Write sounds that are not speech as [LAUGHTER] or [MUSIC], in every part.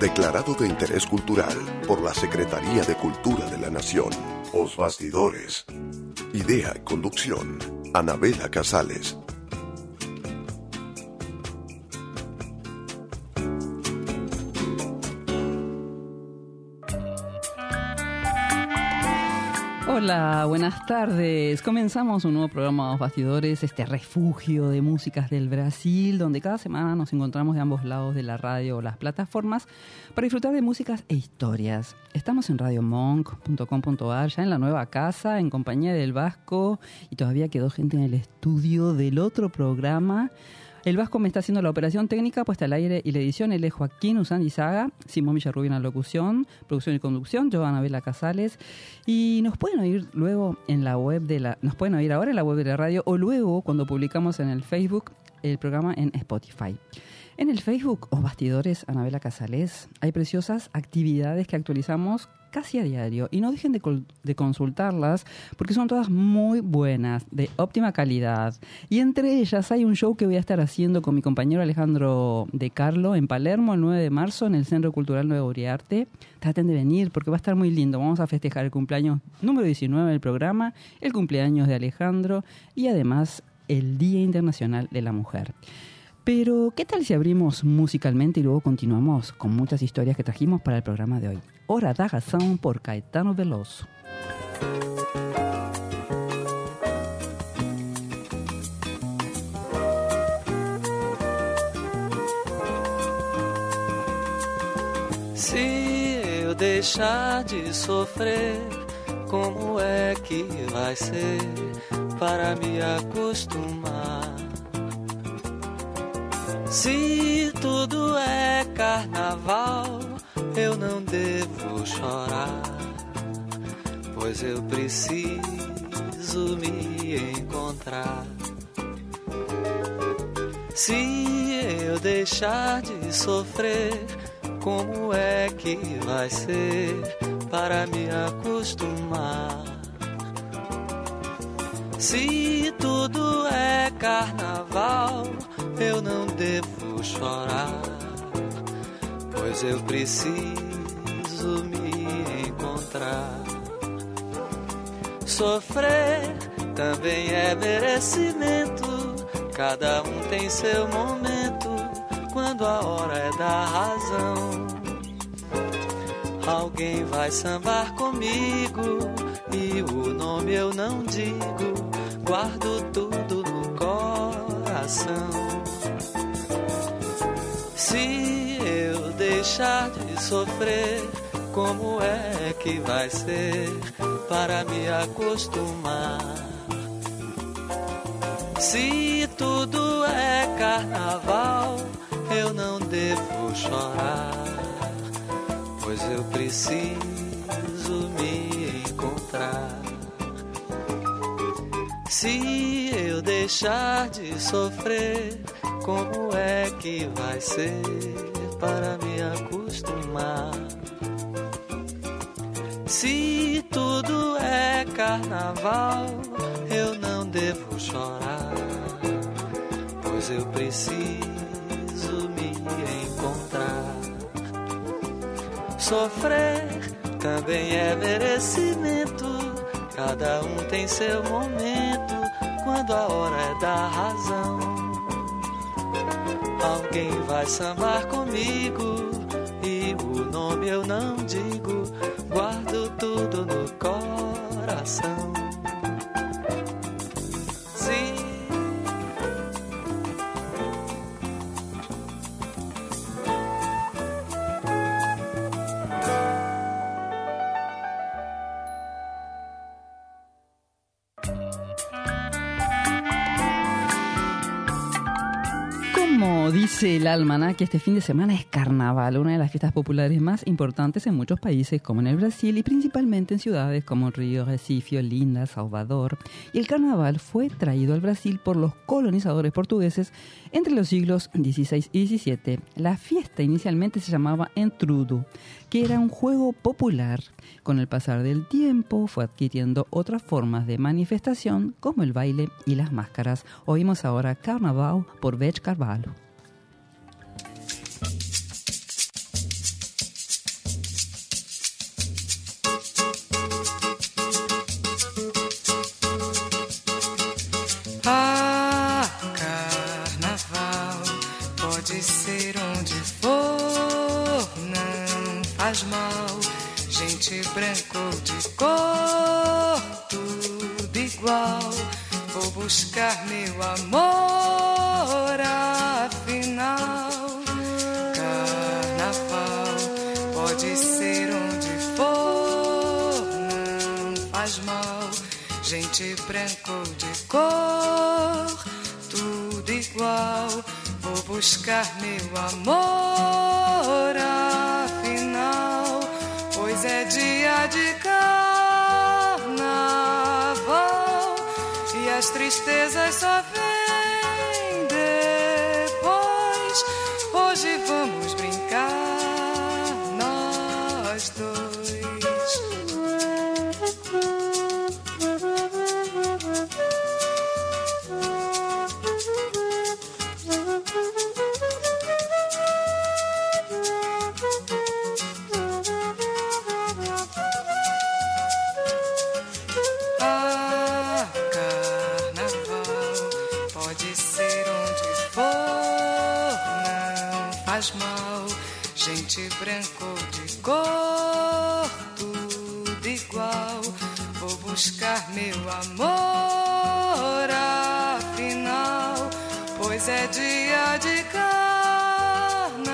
Declarado de interés cultural por la Secretaría de Cultura de la Nación. Os Bastidores. Idea y conducción. Anabela Casales. Hola, buenas tardes. Comenzamos un nuevo programa de Bastidores, este refugio de músicas del Brasil, donde cada semana nos encontramos de ambos lados de la radio o las plataformas para disfrutar de músicas e historias. Estamos en radiomonk.com.ar, ya en la nueva casa, en compañía del Vasco, y todavía quedó gente en el estudio del otro programa. El Vasco me está haciendo la operación técnica, puesta al aire y la edición. Él es Joaquín Usandizaga, Simón Villarrubia en la locución, producción y conducción, yo, Anabela Casales. Y nos pueden oír luego en la web de la. Nos pueden oír ahora en la web de la radio o luego cuando publicamos en el Facebook el programa en Spotify. En el Facebook o Bastidores Anabela Casales hay preciosas actividades que actualizamos casi a diario y no dejen de, de, consultarlas porque son todas muy buenas, de óptima calidad. Y entre ellas hay un show que voy a estar haciendo con mi compañero Alejandro De Carlo en Palermo el 9 de marzo en el Centro Cultural Nuevo Uriarte. Traten de venir porque va a estar muy lindo. Vamos a festejar el cumpleaños número 19 del programa, el cumpleaños de Alejandro y además el Día Internacional de la Mujer. Pero, ¿qué tal si abrimos musicalmente y luego continuamos con muchas historias que trajimos para el programa de hoy? Hora da razón por Caetano Veloso. Se eu deixar de sofrer, como é que vai ser para me acostumar? Se tudo é carnaval, eu não devo chorar, pois eu preciso me encontrar. Se eu deixar de sofrer, como é que vai ser para me acostumar? Se tudo é carnaval, eu não devo chorar, pois eu preciso me encontrar. Sofrer também é merecimento, cada um tem seu momento, quando a hora é da razão. Alguém vai sambar comigo e o nome eu não digo, guardo tudo no coração. Se deixar de sofrer, como é que vai ser para me acostumar? Se tudo é carnaval, eu não devo chorar, pois eu preciso me encontrar. Se eu deixar de sofrer, como é que vai ser para me acostumar? Se tudo é carnaval, eu não devo chorar, pois eu preciso me encontrar. Sofrer também é merecimento, cada um tem seu momento, quando a hora é da razão. Alguém vai sambar comigo e o nome eu não digo, guardo tudo no coração. Dice el almanaque, este fin de semana es carnaval, una de las fiestas populares más importantes en muchos países, como en el Brasil y principalmente en ciudades como Río, Recife, Olinda, Salvador. Y el carnaval fue traído al Brasil por los colonizadores portugueses entre los siglos XVI y XVII. La fiesta inicialmente se llamaba Entrudo, que era un juego popular. Con el pasar del tiempo fue adquiriendo otras formas de manifestación como el baile y las máscaras. Oímos ahora Carnaval por Beth Carvalho. me one amor. Meu amor, afinal, pois é dia de carnaval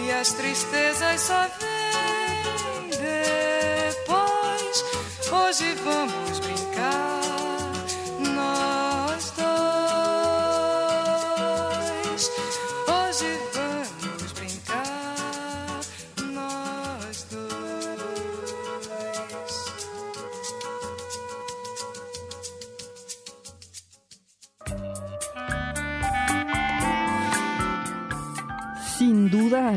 e as tristezas só vêm depois. Hoje vamos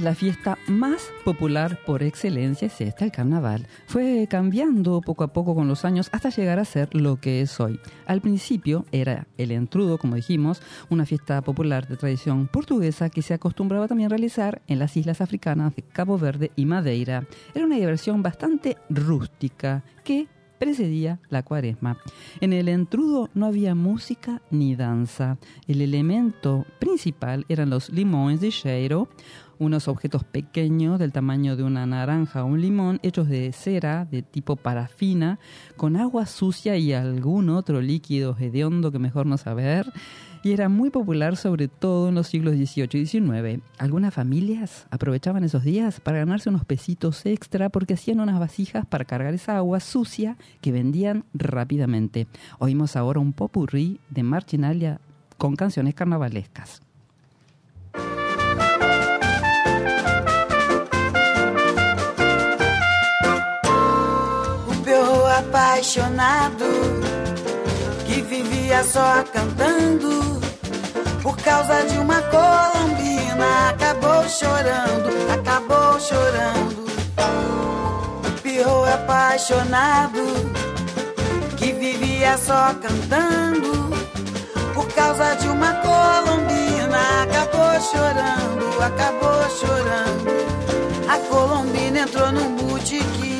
La fiesta más popular por excelencia es esta, el carnaval. Fue cambiando poco a poco con los años hasta llegar a ser lo que es hoy. Al principio era el entrudo, como dijimos, una fiesta popular de tradición portuguesa que se acostumbraba también realizar en las islas africanas de Cabo Verde y Madeira. Era una diversión bastante rústica que precedía la cuaresma. En el entrudo no había música ni danza. El elemento principal eran los limones de cheiro, unos objetos pequeños del tamaño de una naranja o un limón, hechos de cera de tipo parafina, con agua sucia y algún otro líquido hediondo que mejor no saber, y era muy popular sobre todo en los siglos XVIII y XIX. Algunas familias aprovechaban esos días para ganarse unos pesitos extra porque hacían unas vasijas para cargar esa agua sucia que vendían rápidamente. Oímos ahora un popurrí de Marginalia con canciones carnavalescas. Apaixonado que vivia só cantando por causa de uma colombina acabou chorando, acabou chorando. O perro apaixonado que vivia só cantando por causa de uma colombina acabou chorando, acabou chorando. A colombina entrou num botequim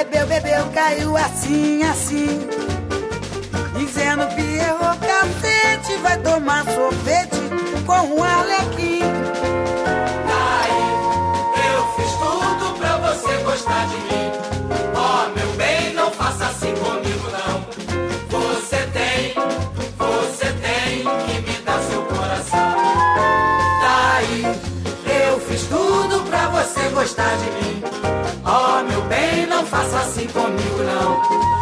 Bebeu, bebeu, caiu assim, assim. Dizendo Pierrot, cacete Vai tomar sorvete com um alequim. Eu fiz tudo pra você gostar de mim. Ó, meu bem, não faça assim comigo, faça assim comigo, não.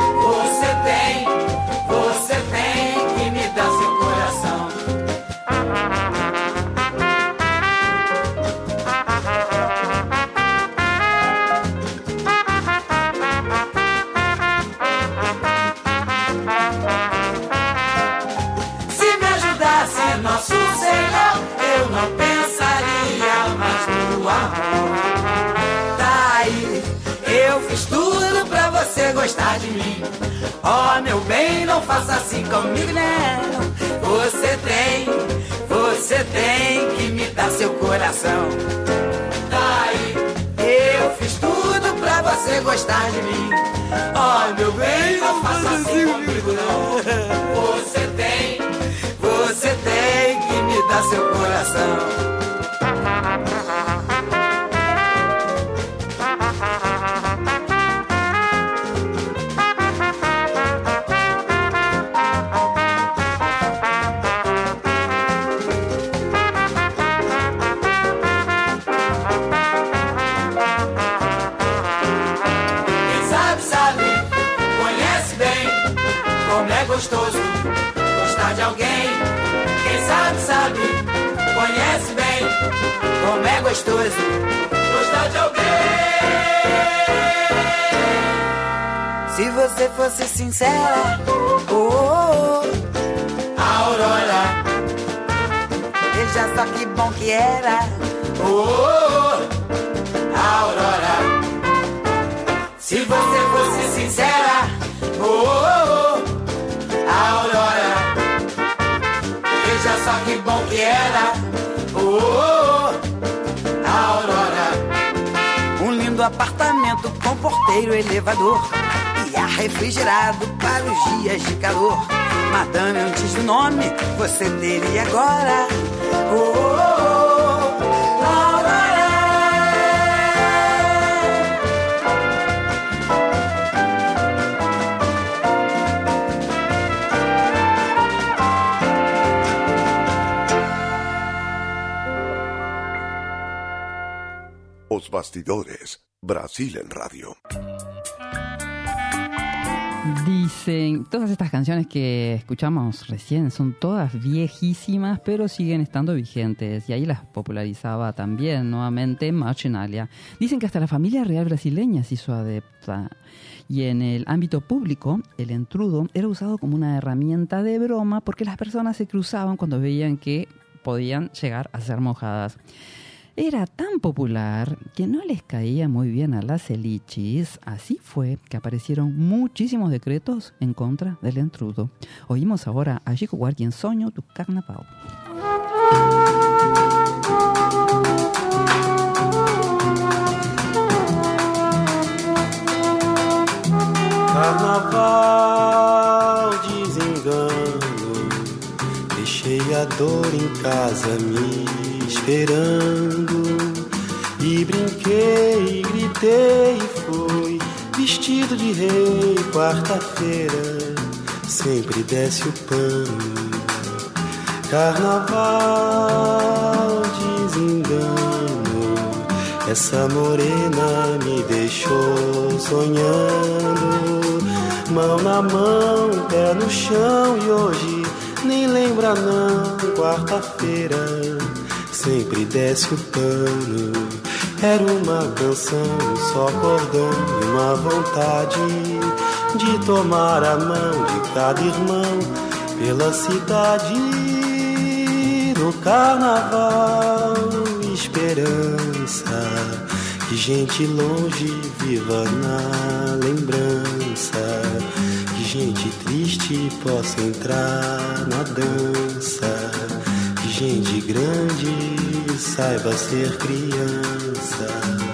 Gostar de mim. Oh, meu bem, não faça assim comigo, não. Você tem, você tem que me dar seu coração. Daí, eu fiz tudo pra você gostar de mim. Você fosse sincera, oh, oh, oh, Aurora, veja só que bom que era, oh, oh, oh, Aurora. Se você fosse sincera, oh, oh, oh, Aurora, veja só que bom que era, oh, oh, oh, Aurora. Um lindo apartamento com porteiro, elevador refrigerado para os dias de calor. Madame, antes do nome, você teria agora, oh, oh, oh, bastidores. Brasil en radio. Dicen, todas estas canciones que escuchamos recién son todas viejísimas, pero siguen estando vigentes. Y ahí las popularizaba también nuevamente Marginalia. Dicen que hasta la familia real brasileña se hizo adepta. Y en el ámbito público, el entrudo era usado como una herramienta de broma porque las personas se cruzaban cuando veían que podían llegar a ser mojadas. Era tan popular que no les caía muy bien a las elichis, así fue que aparecieron muchísimos decretos en contra del entrudo. Oímos ahora a Chico Guardian Sonho do Carnaval. Carnaval, desengano. Deixei a dor em casa me esperando. E brinquei, gritei e fui vestido de rei. Quarta-feira sempre desce o pano. Carnaval, desengano. Essa morena me deixou sonhando. Mão na mão, pé no chão e hoje nem lembra não. Quarta-feira sempre desce o pano. Era uma canção, só cordão e uma vontade de tomar a mão de cada irmão pela cidade no carnaval. Esperança que gente longe viva na lembrança. Que gente triste possa entrar na dança. Gente grande saiba ser criança.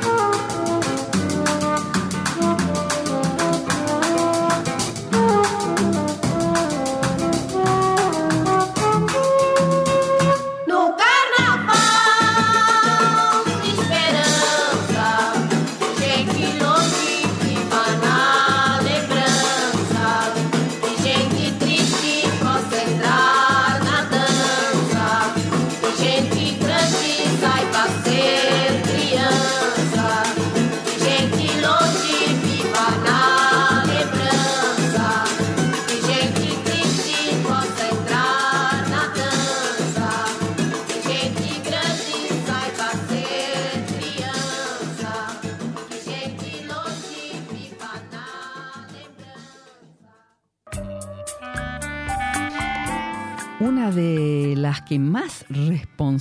Más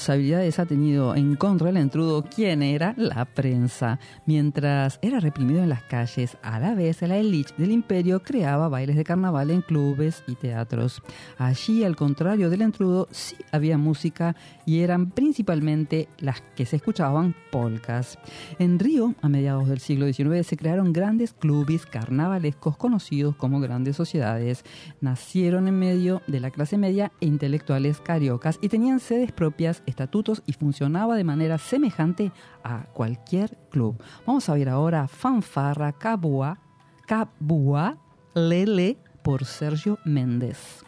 responsabilidades ha tenido en contra del intrudo, ¿quién era? La prensa. Mientras era reprimido en las calles, a la vez la élite del imperio creaba bailes de carnaval en clubes y teatros. Allí, al contrario del intrudo, sí había música y eran principalmente las que se escuchaban polcas. En Río, a mediados del siglo XIX, se crearon grandes clubes carnavalescos conocidos como grandes sociedades. Nacieron en medio de la clase media e intelectuales cariocas y tenían sedes propias, estatutos y funcionaba de manera semejante a cualquier club. Vamos a ver ahora Fanfarra Cabua, Cabua Lele por Sergio Méndez.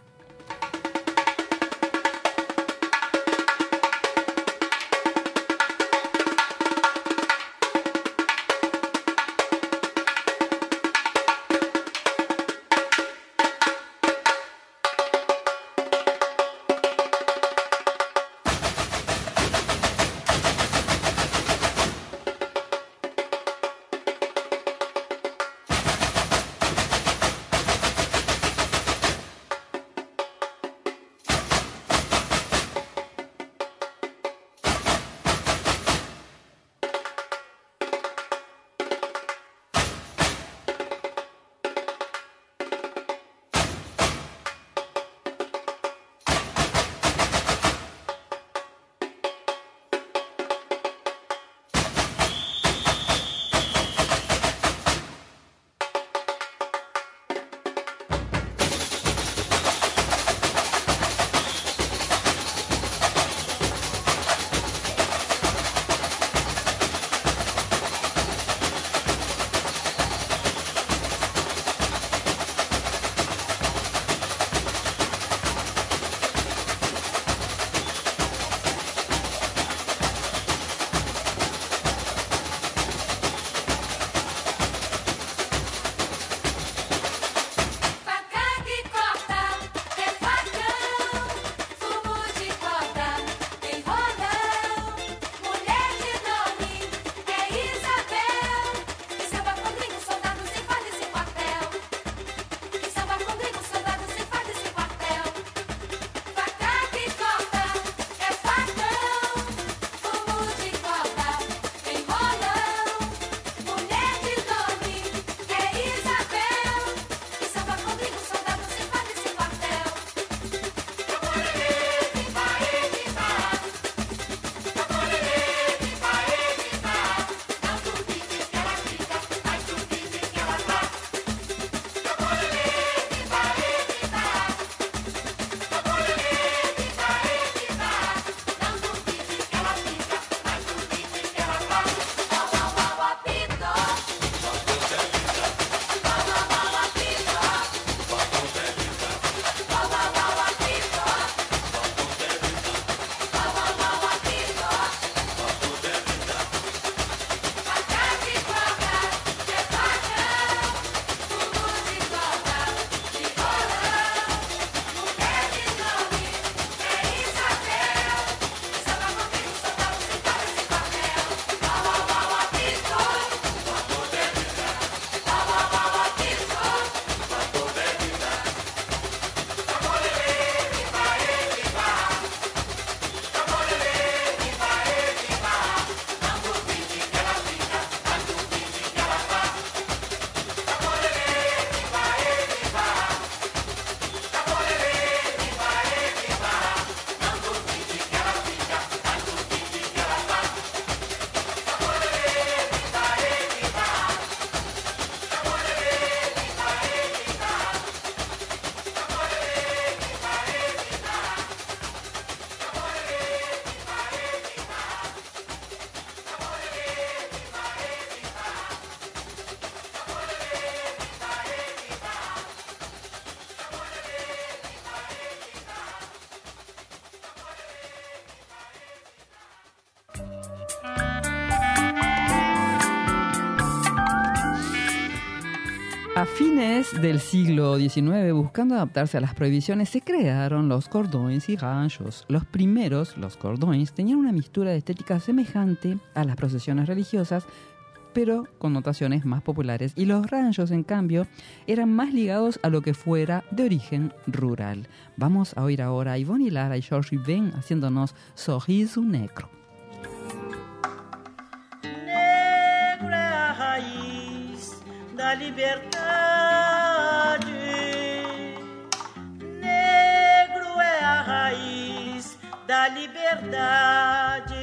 Del siglo XIX, buscando adaptarse a las prohibiciones, se crearon los cordons y ganchos. Los primeros, los cordons, tenían una mistura de estética semejante a las procesiones religiosas, pero con notaciones más populares. Y los ranchos, en cambio, eran más ligados a lo que fuera de origen rural. Vamos a oír ahora a Ivonne Lara y George Ben haciéndonos Sorriso Negro. Negro é a raiz da liberdade. Da liberdade.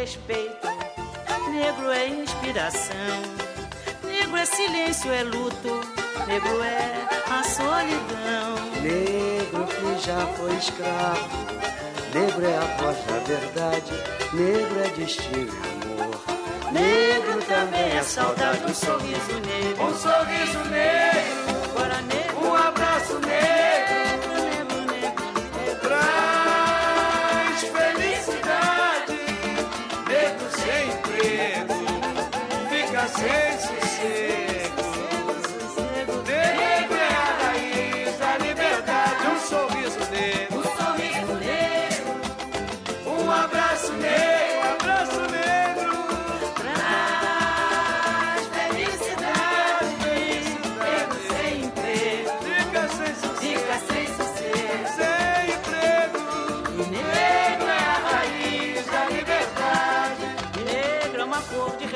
Respeito, negro é inspiração. Negro é silêncio, é luto, negro é a solidão. Negro que já foi escravo, negro é a voz da verdade, negro é destino e amor. Negro também é saudade, um sorriso negro. Um sorriso negro,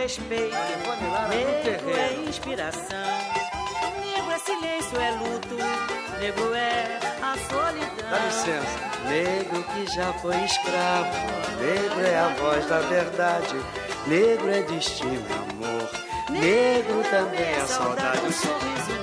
respeito. Negro é inspiração. Negro é silêncio, é luto. Negro é a solidão. Dá licença. Negro que já foi escravo, negro é a voz da verdade, negro é destino e amor. Negro também é saudade. Um sorriso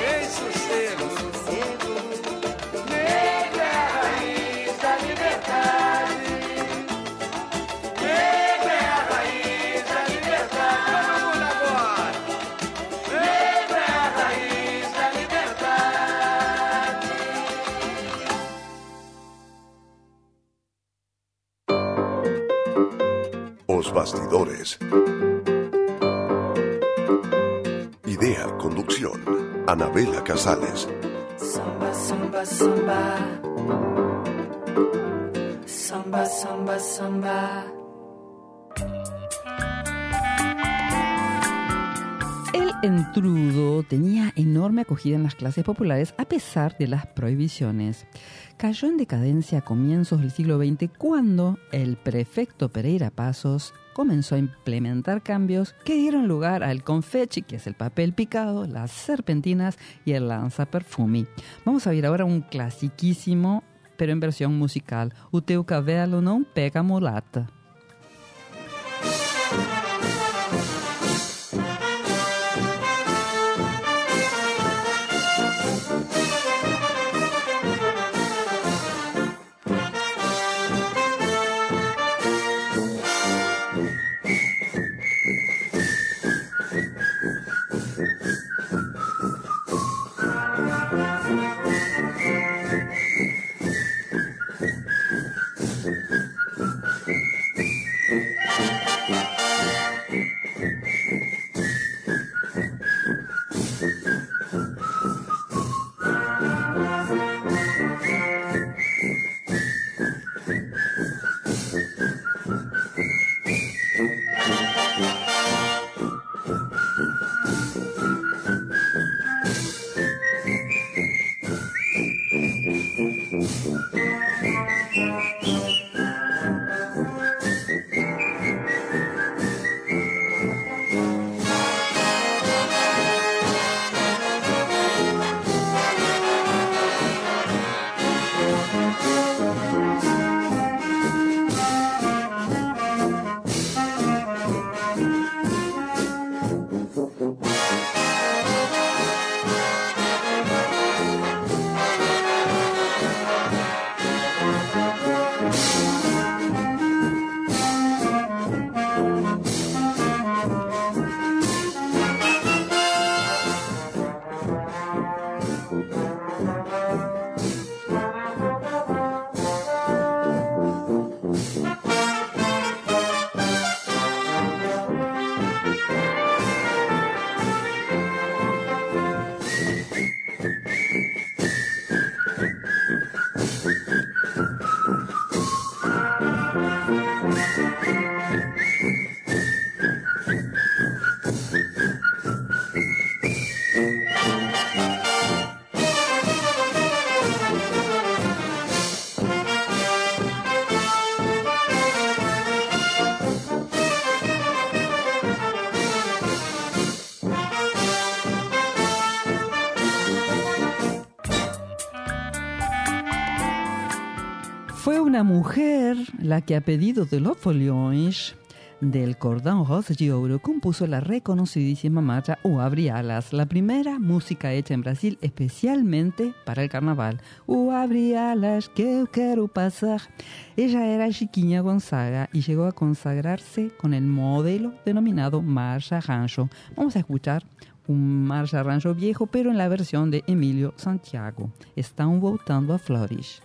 sem sossego. Samba. Samba, samba, samba. El entrudo tenía enorme acogida en las clases populares a pesar de las prohibiciones. Cayó en decadencia a comienzos del siglo XX cuando el prefecto Pereira Pasos comenzó a implementar cambios que dieron lugar al confetti, que es el papel picado, las serpentinas y el lanzaperfumi. Vamos a ver ahora un clasiquísimo, pero en versión musical, O teu cabelo não pega mulata. La que a pedido de los Folhões del Cordão Rosa de Ouro compuso la reconocidísima marcha O Abre Alas, la primera música hecha en Brasil especialmente para el carnaval. O Abre Alas que eu quero pasar. Ella era Chiquinha Gonzaga y llegó a consagrarse con el modelo denominado Marcha Rancho. Vamos a escuchar un Marcha Rancho viejo, pero en la versión de Emilio Santiago. Están voltando a Flores.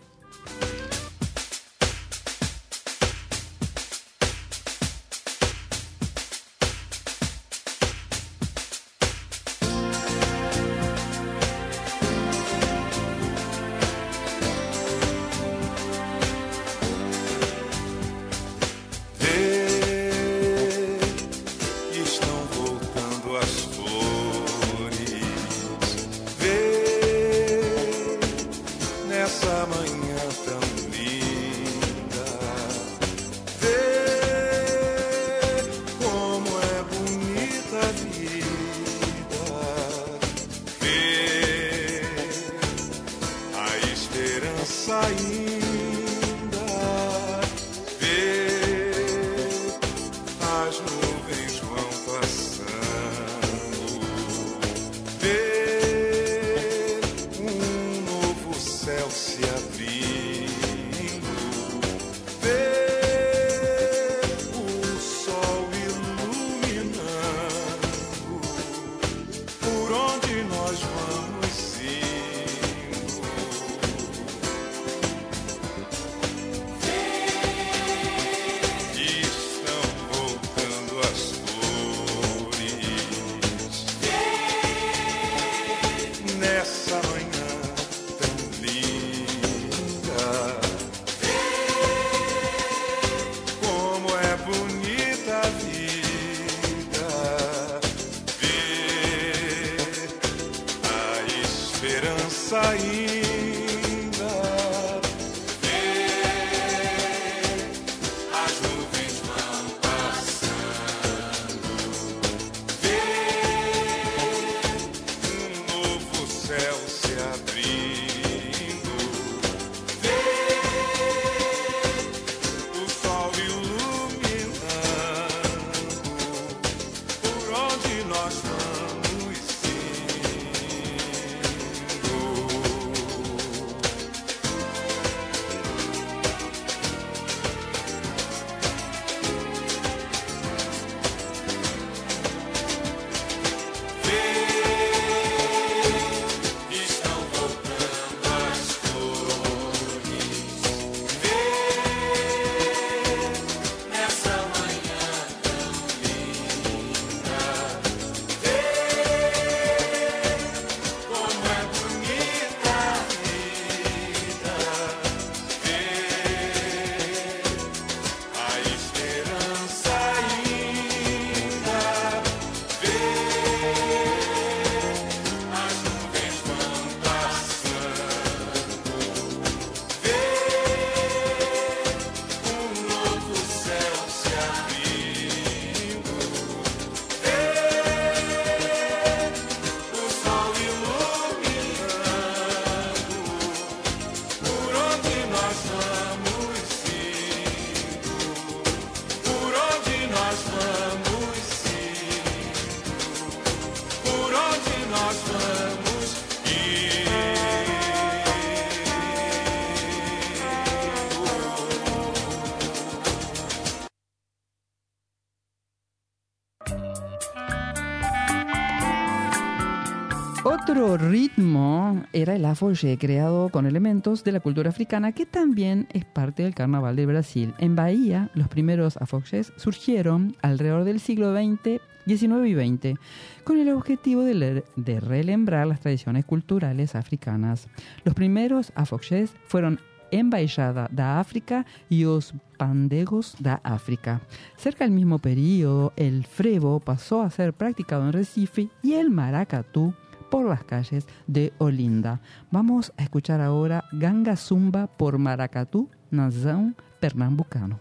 Era el afoxé, creado con elementos de la cultura africana, que también es parte del carnaval de Brasil. En Bahía, los primeros afoxés surgieron alrededor del siglo XX, XIX y XX, con el objetivo de, le- de relembrar las tradiciones culturales africanas. Los primeros afoxés fueron Embaixada da África y os Pandegos da África. Cerca del mismo periodo, el frevo pasó a ser practicado en Recife y el maracatú por las calles de Olinda. Vamos a escuchar ahora Ganga Zumba por Maracatú, Nazão Pernambucano.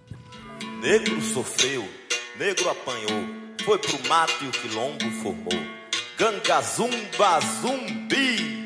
Negro sofreu, negro apanhou, foi pro mato e o quilombo formou. Ganga zumba zumbi.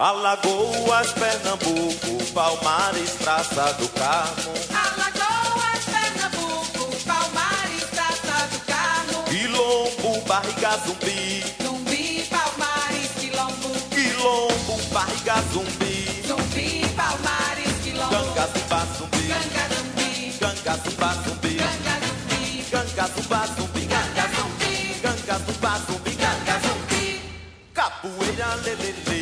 Alagoas, Pernambuco, Palmares, Praça do Carmo. Alagoas, Pernambuco, Palmares, Praça do Carmo. Quilombo, Barriga Zumbi. Zumbi, Palmares, Quilombo. Quilombo, Barriga Zumbi. Zumbi, Palmares, Quilombo. Ganga, Zumba, Zumbi. Ganga, Zumbi. Ganga, Zumba, Zumbi. Ganga, Zumbi. Ganga, Zumba, Zumbi. Ganga, Zumbi. Ganga, Zumba, Zumbi. Ganga, Zumbi. Capoeira, lê,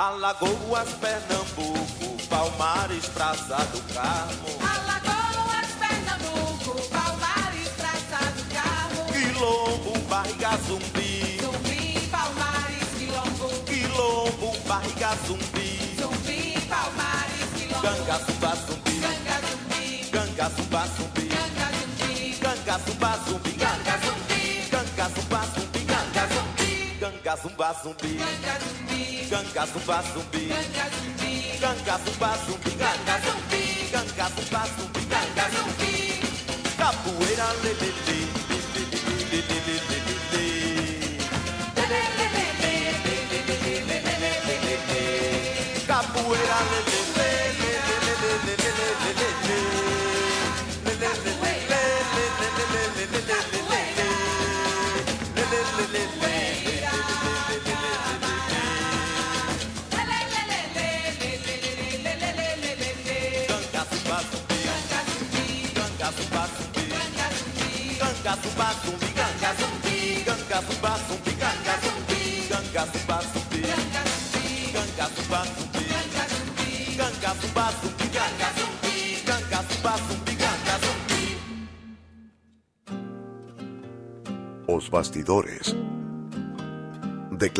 Alagoas, Pernambuco, Palmares, Praça do Carmo. Alagoas, Pernambuco, Palmares, Praça do Carmo. Quilombo, Barriga Zumbi. Zumbi, Palmares, Quilombo. Quilombo, Barriga Zumbi. Zumbi, Palmares, Quilombo. Ganga, Zumba, Zumbi. Ganga, Zumbi. Ganga, Zumba, Zumbi. Ganga, Zumbi. Ganga, Zumba, Zumbi. Ganga, Zumbi. Ganga, Zumba, Zumbi. Ganga, Zumbi. Ganga, Zumba, Zumbi. Ganga, Zumbi. Ganga, Zumba, Zumbi. Ganga, Zumbi. Ganga, Zumba, Zumbi. Ganga, Zumbi.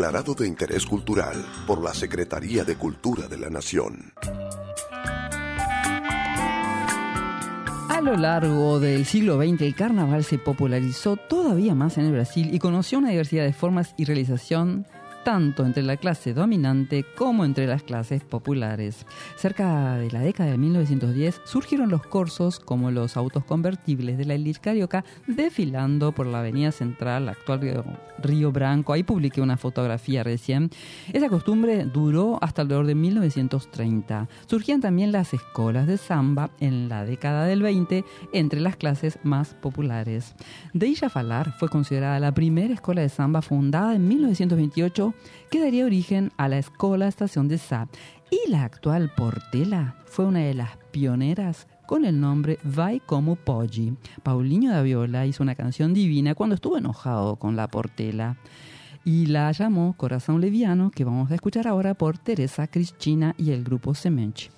Declarado de interés cultural por la Secretaría de Cultura de la Nación. A lo largo del siglo XX el carnaval se popularizó todavía más en el Brasil y conoció una diversidad de formas y realización tanto entre la clase dominante como entre las clases populares. Cerca de la década de 1910 surgieron los corsos como los autos convertibles de la elite carioca desfilando por la avenida central, actual Río, Río Branco. Ahí publiqué una fotografía recién. Esa costumbre duró hasta alrededor de 1930. Surgían también las escuelas de samba en la década del 20 entre las clases más populares. Deija Falar fue considerada la primera escuela de samba fundada en 1928 que daría origen a la Escola Estación de Sá. Y la actual Portela fue una de las pioneras con el nombre Vai Como Poggi. Paulinho da Viola hizo una canción divina cuando estuvo enojado con la Portela y la llamó Corazón Leviano, que vamos a escuchar ahora por Teresa Cristina y el grupo Semenchi.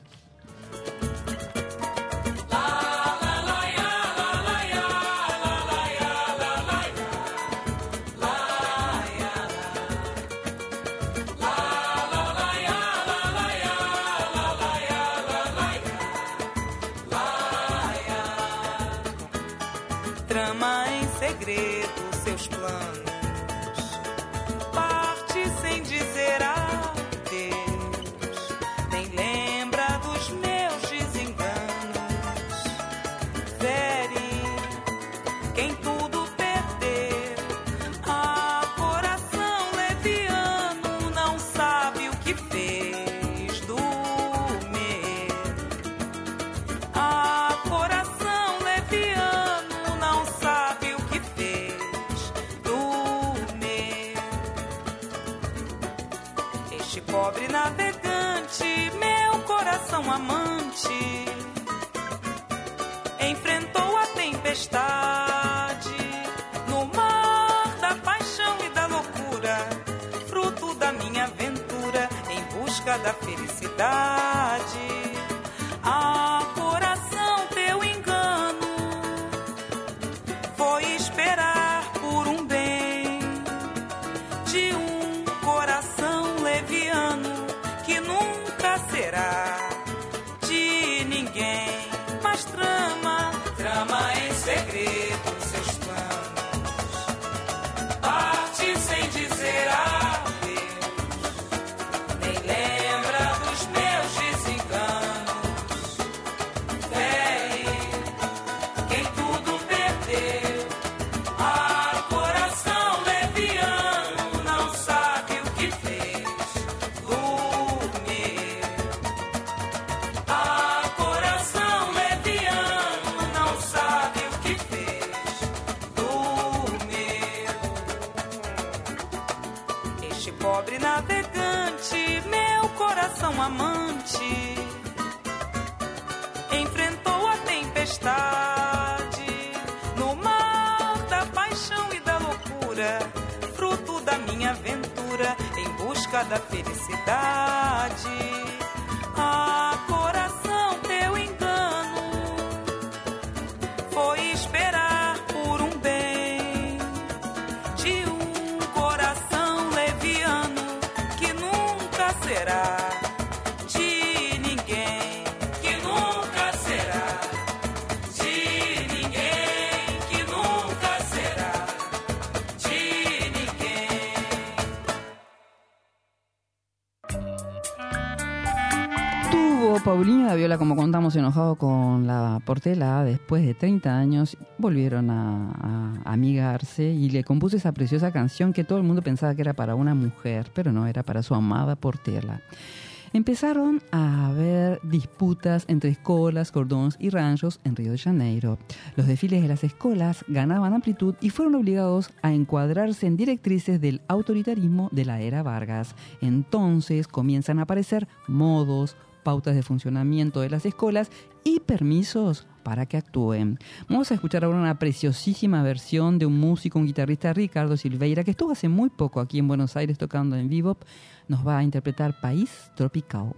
mostra da felicidade. Con la Portela después de 30 años. Volvieron a, amigarse y le compuso esa preciosa canción que todo el mundo pensaba que era para una mujer, pero no, era para su amada Portela. Empezaron a haber disputas entre escolas, cordons y ranchos en Río de Janeiro. Los desfiles de las escolas ganaban amplitud y fueron obligados a encuadrarse en directrices del autoritarismo de la era Vargas. Entonces comienzan a aparecer modos, pautas de funcionamiento de las escuelas y permisos para que actúen. Vamos a escuchar ahora una preciosísima versión de un músico, un guitarrista, Ricardo Silveira, que estuvo hace muy poco aquí en Buenos Aires tocando en vivo. Nos va a interpretar País Tropical.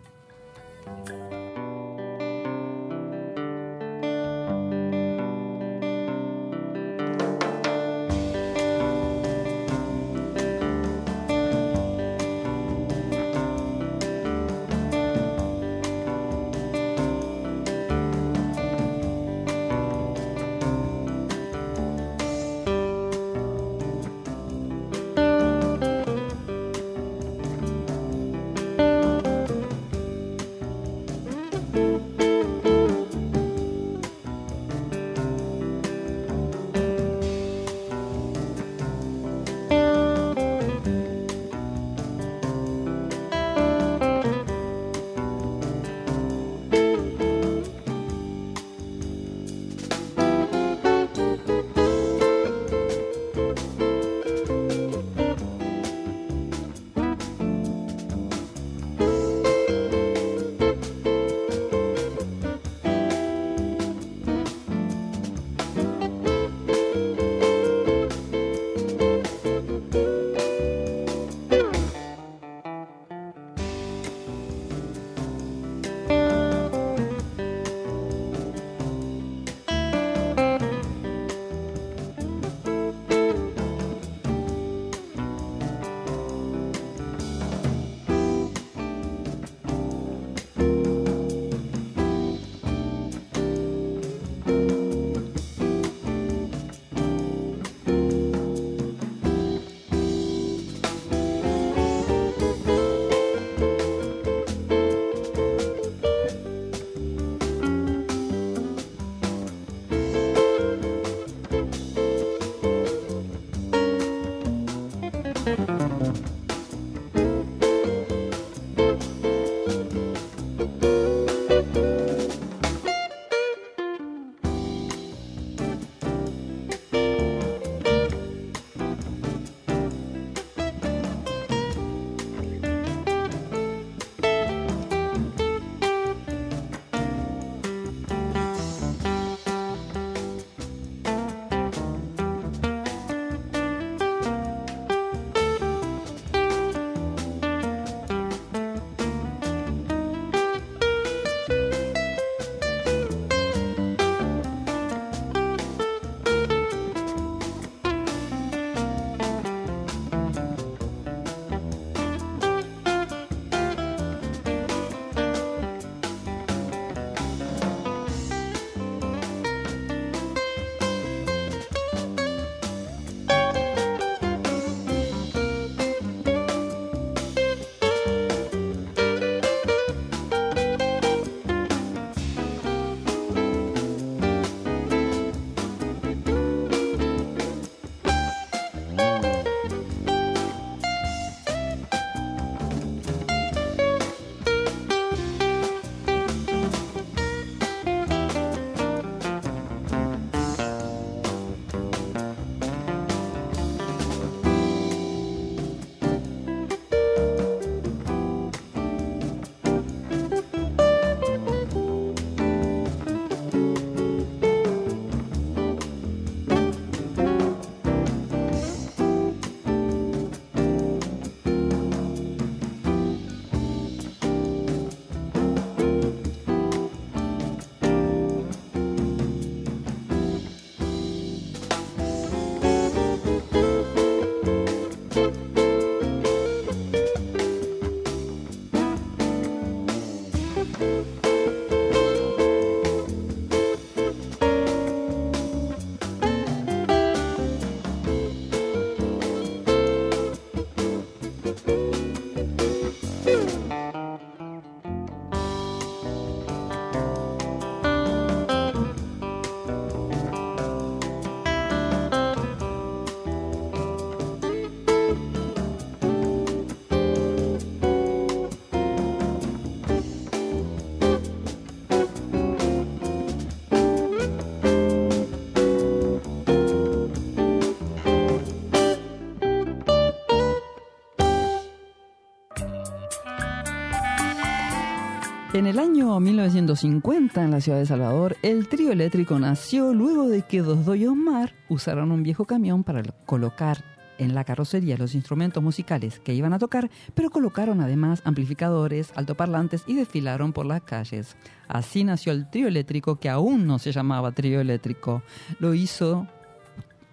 En el año 1950, en la ciudad de Salvador, el trío eléctrico nació luego de que Dosdo y Omar usaron un viejo camión para colocar en la carrocería los instrumentos musicales que iban a tocar, pero colocaron además amplificadores, altoparlantes y desfilaron por las calles. Así nació el trío eléctrico que aún no se llamaba trío eléctrico. Lo hizo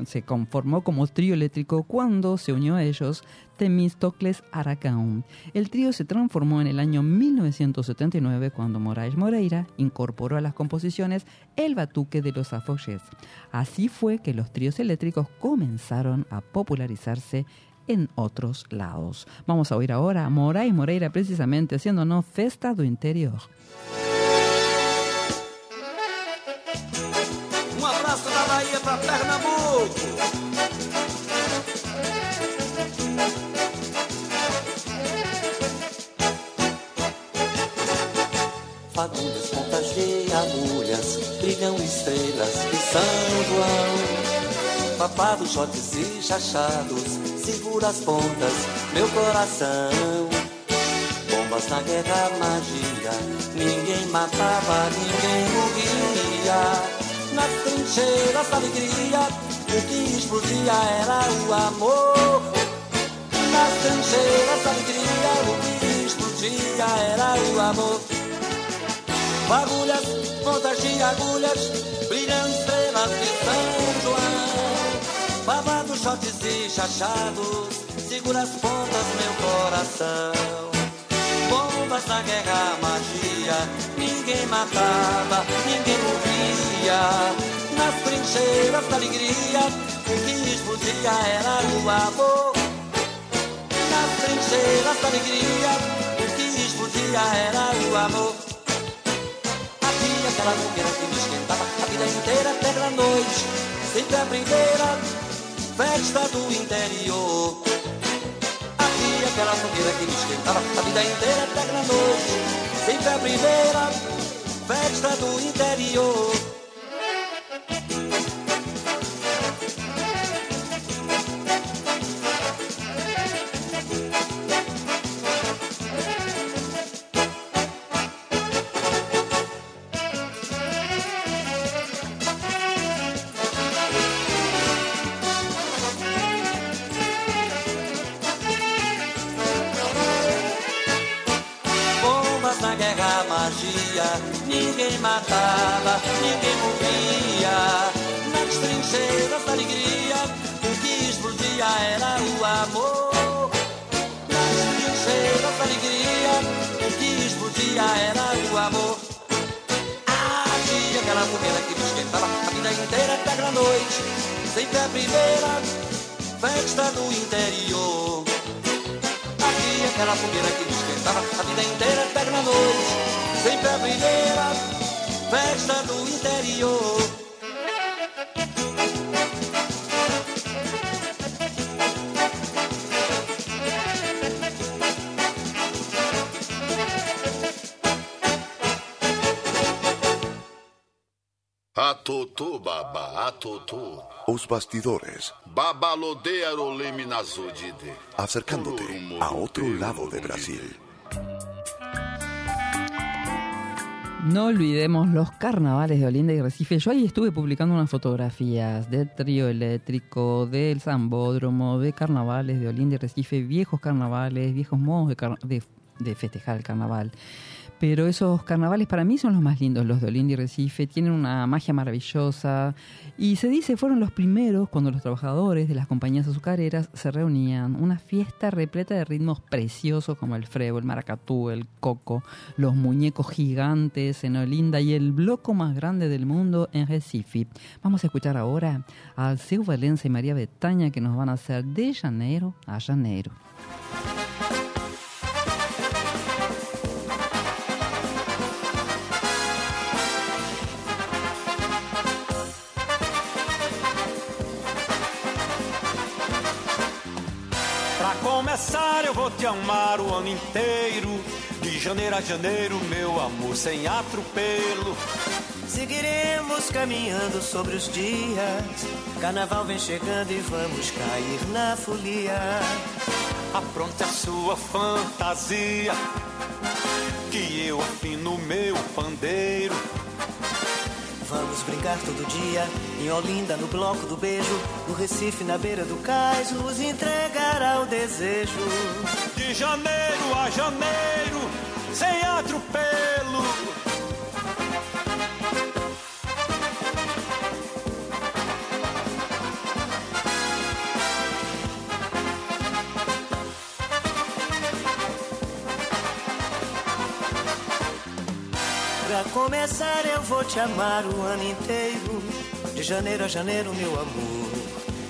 se conformó como trío eléctrico cuando se unió a ellos Temístocles Aracaún. El trío se transformó en el año 1979 cuando Moraes Moreira incorporó a las composiciones el batuque de los afoyes. Así fue que los tríos eléctricos comenzaron a popularizarse en otros lados. Vamos a oír ahora a Moraes Moreira precisamente haciéndonos Festa do Interior. Fagulhas contagia agulhas, brilham estrelas de São João. Papados, shots e chachados, segura as pontas, meu coração. Bombas na guerra, magia, ninguém matava, ninguém morria. Nas trincheiras da alegria, o que explodia era o amor. Nas trincheiras da alegria, o que explodia era o amor. Agulhas, pontas de agulhas, brilham estrelas de São João. Babados, shots e chachados, segura as pontas, meu coração. Bombas na guerra, magia, ninguém matava, ninguém morria. Nas trincheiras da alegria, o que explodia era o amor. Nas trincheiras da alegria, o que explodia era o amor. Aquela fogueira que me esquentava a vida inteira até a noite. Sempre a primeira festa do interior. Havia aquela fogueira que me esquentava a vida inteira até a noite. Sempre a primeira festa do interior. Primeira festa do interior. Havia aquela fogueira que me esquentava a vida inteira até a noite. Sempre a primeira festa do interior. Baba. Os bastidores, acercándote a otro lado de Brasil. No olvidemos los carnavales de Olinda y Recife. Yo ahí estuve publicando unas fotografías del trío eléctrico, del zambódromo, de carnavales de Olinda y Recife, viejos carnavales, viejos modos de, de- de festejar el carnaval. Pero esos carnavales para mí son los más lindos, los de Olinda y Recife, tienen una magia maravillosa y se dice fueron los primeros cuando los trabajadores de las compañías azucareras se reunían. Una fiesta repleta de ritmos preciosos como el frevo, el maracatú, el coco, los muñecos gigantes en Olinda y el bloco más grande del mundo en Recife. Vamos a escuchar ahora a Alceu Valencia y María Betaña que nos van a hacer de Janeiro a Janeiro. Começar, eu vou te amar o ano inteiro. De janeiro a janeiro, meu amor, sem atropelo. Seguiremos caminhando sobre os dias. Carnaval vem chegando e vamos cair na folia. Apronte a sua fantasia, que eu afino meu pandeiro. Vamos brincar todo dia em Olinda, no bloco do beijo, no Recife, na beira do cais, nos entregar ao desejo. De janeiro a janeiro, sem atropelo. Começar, eu vou te amar o ano inteiro, de janeiro a janeiro, meu amor,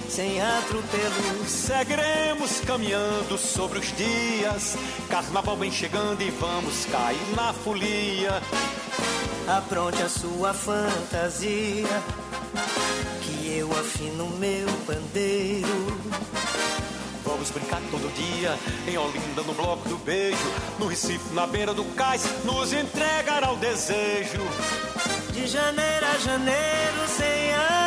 sem atropelo. Seguiremos caminhando sobre os dias. Carnaval vem chegando e vamos cair na folia. Apronte a sua fantasia, que eu afino meu pandeiro. Vamos brincar todo dia em Olinda, no bloco do beijo, no Recife, na beira do cais, nos entregar ao desejo. De janeiro a janeiro, sem atropelo.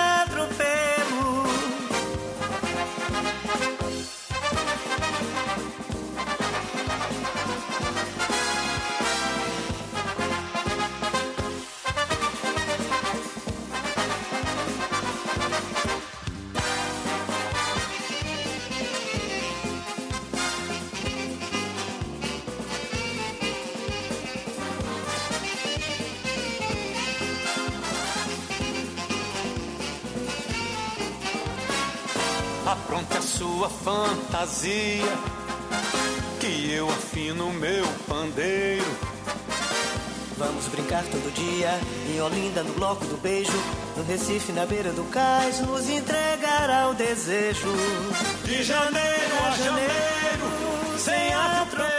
Que eu afino meu pandeiro. Vamos brincar todo dia em Olinda, no bloco do beijo, no Recife, na beira do cais, nos entregar ao desejo. De janeiro a janeiro, sem atropelo.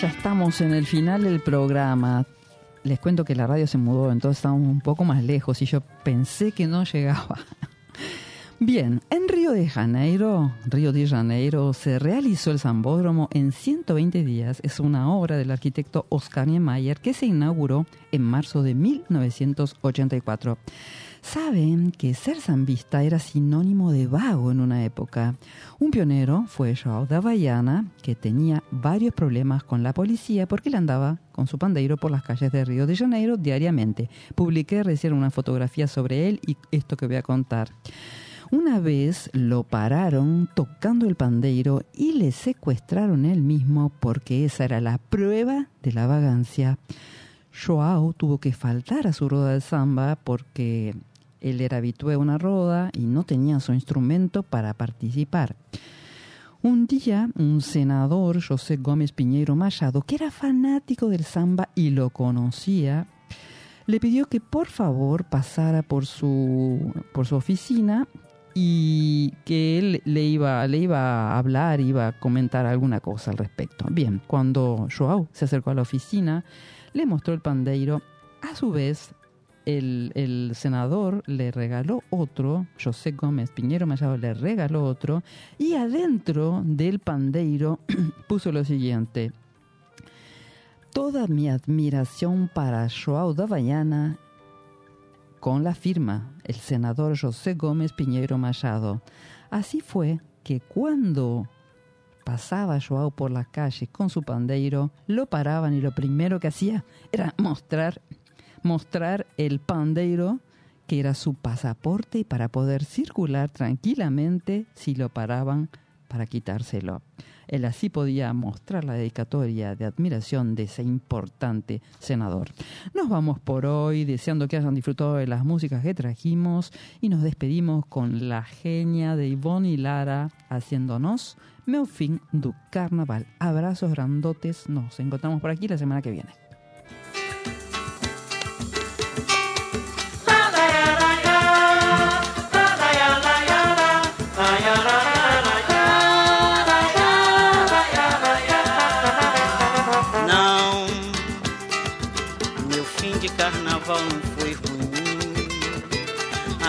Ya estamos en el final del programa. Les cuento que la radio se mudó, entonces estamos un poco más lejos y yo pensé que no llegaba. [LAUGHS] Bien, en Río de Janeiro, Río de Janeiro, se realizó el Zambódromo en 120 días. Es una obra del arquitecto Oscar Niemeyer que se inauguró en marzo de 1984. Saben que ser zambista era sinónimo de vago en una época. Un pionero fue Joao da Baiana, que tenía varios problemas con la policía porque él andaba con su pandeiro por las calles de Río de Janeiro diariamente. Publiqué recién una fotografía sobre él y esto que voy a contar. Una vez lo pararon tocando el pandeiro y le secuestraron él mismo porque esa era la prueba de la vagancia. Joao tuvo que faltar a su roda de samba porque él era habitué a una roda y no tenía su instrumento para participar. Un día, un senador, José Gómez Piñeiro Machado, que era fanático del samba y lo conocía, le pidió que por favor pasara por su, por su oficina y que él le iba, le iba a hablar, iba a comentar alguna cosa al respecto. Bien, cuando Joao se acercó a la oficina, le mostró el pandeiro. A su vez, el, senador le regaló otro, José Gómez Piñero Machado le regaló otro, y adentro del pandeiro [CLEARS THROAT] puso lo siguiente. Toda mi admiración para Joao da Baiana con la firma, el senador José Gómez Piñero Machado. Así fue que cuando pasaba Joao por la calle con su pandeiro, lo paraban y lo primero que hacía era mostrar mostrar el pandeiro que era su pasaporte para poder circular tranquilamente si lo paraban para quitárselo. Él así podía mostrar la dedicatoria de admiración de ese importante senador. Nos vamos por hoy deseando que hayan disfrutado de las músicas que trajimos y nos despedimos con la genia de Ivonne y Lara haciéndonos meu fin du carnaval. Abrazos grandotes, nos encontramos por aquí la semana que viene.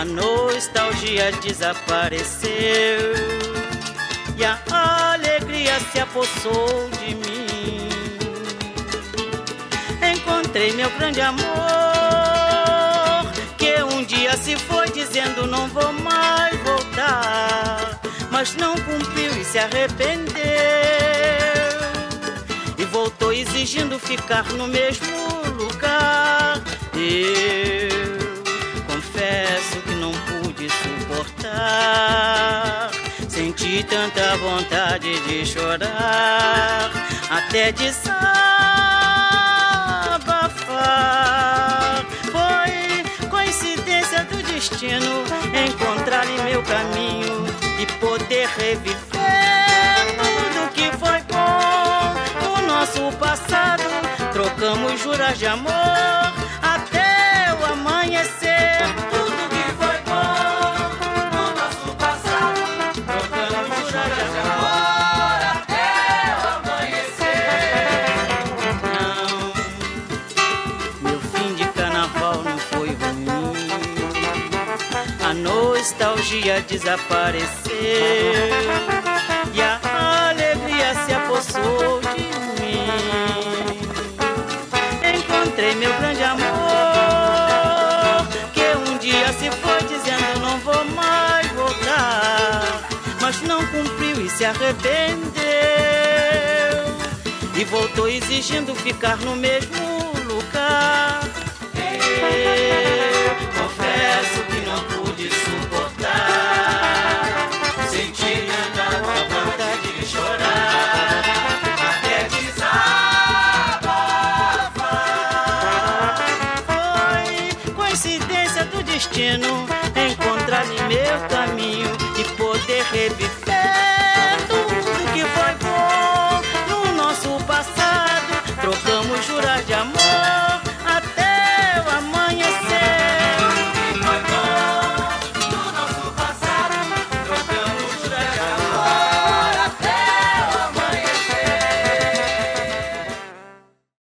A nostalgia desapareceu e a alegria se apossou de mim. Encontrei meu grande amor, que um dia se foi dizendo não vou mais voltar, mas não cumpriu e se arrependeu. E voltou exigindo ficar no mesmo lugar. Eu Senti tanta vontade de chorar, até desabafar. Foi coincidência do destino encontrar em meu caminho e poder reviver tudo que foi bom no nosso passado. Trocamos juras de amor desapareceu e a alegria se apossou de mim. Encontrei meu grande amor, que um dia se foi dizendo não vou mais voltar, mas não cumpriu e se arrependeu e voltou exigindo ficar no mesmo lugar. Eu